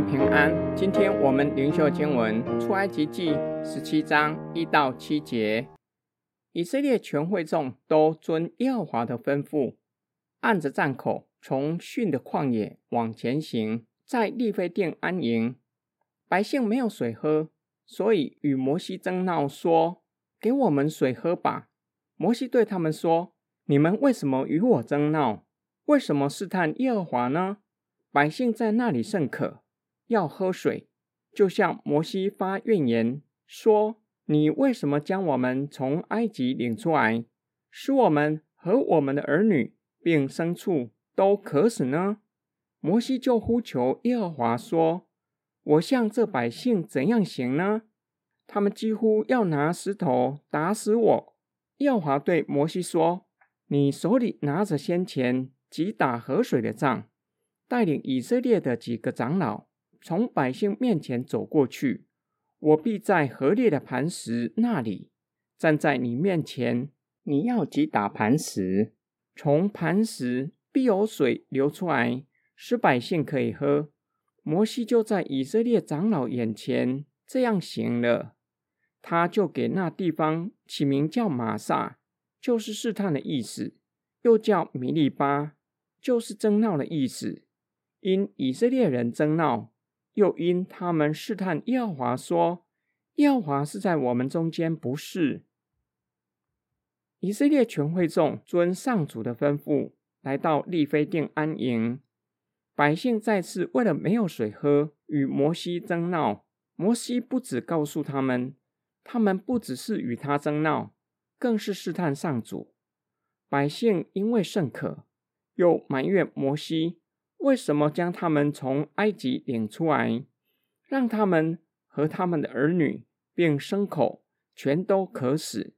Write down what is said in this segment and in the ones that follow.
平安。今天我们灵修经文出埃及记十七章一到七节。以色列全会众都遵耶和华的吩咐，按着站口从逊的旷野往前行，在利非定安营。百姓没有水喝，所以与摩西争闹，说：“给我们水喝吧。”摩西对他们说：“你们为什么与我争闹？为什么试探耶和华呢？”百姓在那里甚渴，要喝水，就向摩西发怨言，说：“你为什么将我们从埃及领出来，使我们和我们的儿女并牲畜都渴死呢？”摩西就呼求耶和华说：“我向这百姓怎样行呢？他们几乎要拿石头打死我。”耶和华对摩西说：“你手里拿着先前击打河水的杖。”带领以色列的几个长老从百姓面前走过去，我必在河烈的磐石那里站在你面前。你要击打磐石，从磐石必有水流出来，使百姓可以喝。摩西就在以色列长老眼前这样行了。他就给那地方起名叫玛萨，就是试探的意思；又叫米利巴，就是争闹的意思。因以色列人争闹，又因他们试探耶和华，说：“耶和华是在我们中间，不是。”以色列全会众遵上主的吩咐，来到利非定安营。百姓再次为了没有水喝，与摩西争闹。摩西不只告诉他们，他们不只是与他争闹，更是试探上主。百姓因为甚渴，又埋怨摩西。为什么将他们从埃及领出来，让他们和他们的儿女并牲口全都渴死？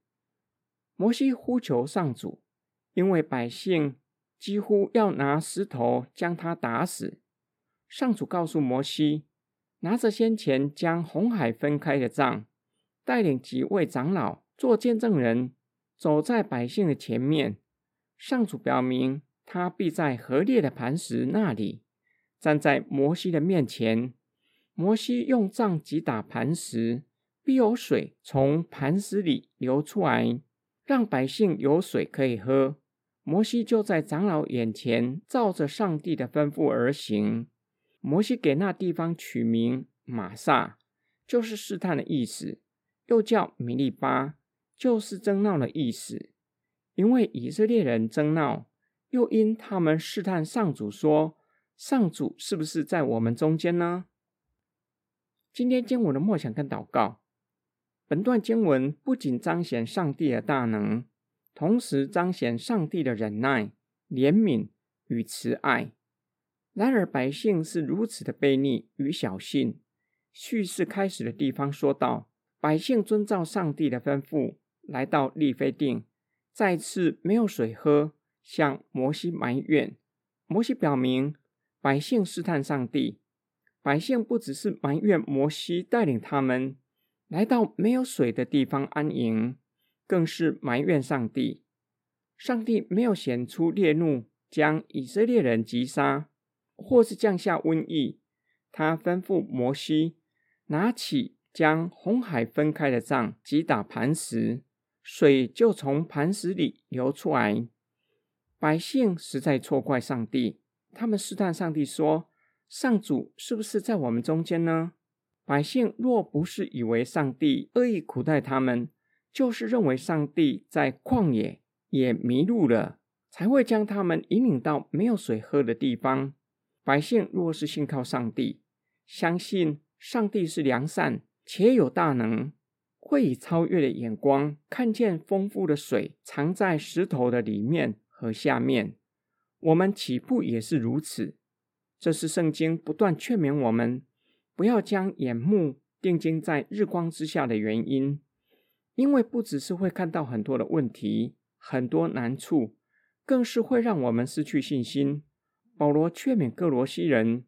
摩西呼求上主，因为百姓几乎要拿石头将他打死。上主告诉摩西，拿着先前将红海分开的杖，带领几位长老做见证人，走在百姓的前面。上主表明。他必在河烈的磐石那里，站在摩西的面前。摩西用杖击打磐石，必有水从磐石里流出来，让百姓有水可以喝。摩西就在长老眼前，照着上帝的吩咐而行。摩西给那地方取名玛萨，就是试探的意思；又叫米利巴，就是争闹的意思。因为以色列人争闹。又因他们试探上主，说：“上主是不是在我们中间呢？”今天经文的默想跟祷告，本段经文不仅彰显上帝的大能，同时彰显上帝的忍耐、怜悯与慈爱。然而百姓是如此的悖逆与小信。叙事开始的地方说道：“百姓遵照上帝的吩咐，来到利非定，再次没有水喝。”向摩西埋怨，摩西表明百姓试探上帝。百姓不只是埋怨摩西带领他们来到没有水的地方安营，更是埋怨上帝。上帝没有显出烈怒，将以色列人击杀，或是降下瘟疫。他吩咐摩西拿起将红海分开的杖，击打磐石，水就从磐石里流出来。百姓实在错怪上帝，他们试探上帝说：“上主是不是在我们中间呢？”百姓若不是以为上帝恶意苦待他们，就是认为上帝在旷野也迷路了，才会将他们引领到没有水喝的地方。百姓若是信靠上帝，相信上帝是良善且有大能，会以超越的眼光看见丰富的水藏在石头的里面。和下面，我们起步也是如此？这是圣经不断劝勉我们，不要将眼目定睛在日光之下的原因，因为不只是会看到很多的问题、很多难处，更是会让我们失去信心。保罗劝勉各罗西人，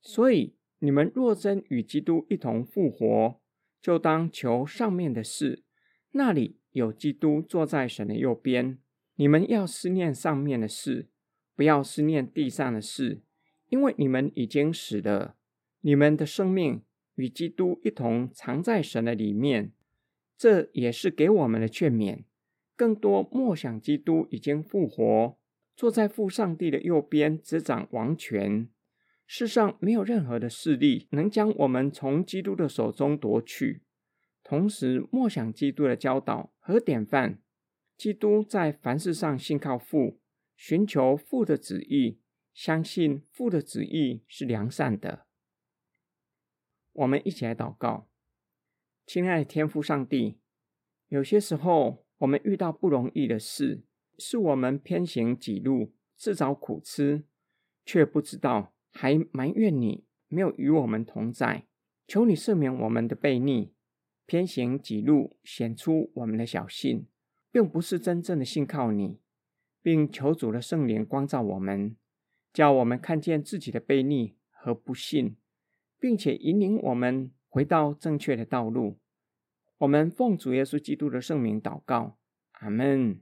所以你们若真与基督一同复活，就当求上面的事，那里有基督坐在神的右边。你们要思念上面的事，不要思念地上的事，因为你们已经死了，你们的生命与基督一同藏在神的里面，这也是给我们的劝勉。更多默想基督已经复活，坐在父上帝的右边，执掌王权。世上没有任何的势力能将我们从基督的手中夺去。同时，默想基督的教导和典范。基督在凡事上信靠父，寻求父的旨意，相信父的旨意是良善的。我们一起来祷告，亲爱的天父上帝，有些时候我们遇到不容易的事，是我们偏行己路，自找苦吃，却不知道，还埋怨你没有与我们同在。求你赦免我们的悖逆，偏行己路，显出我们的小信。并不是真正的信靠你，并求主的圣灵光照我们，叫我们看见自己的悖逆和不信，并且引领我们回到正确的道路。我们奉主耶稣基督的圣名祷告，阿门。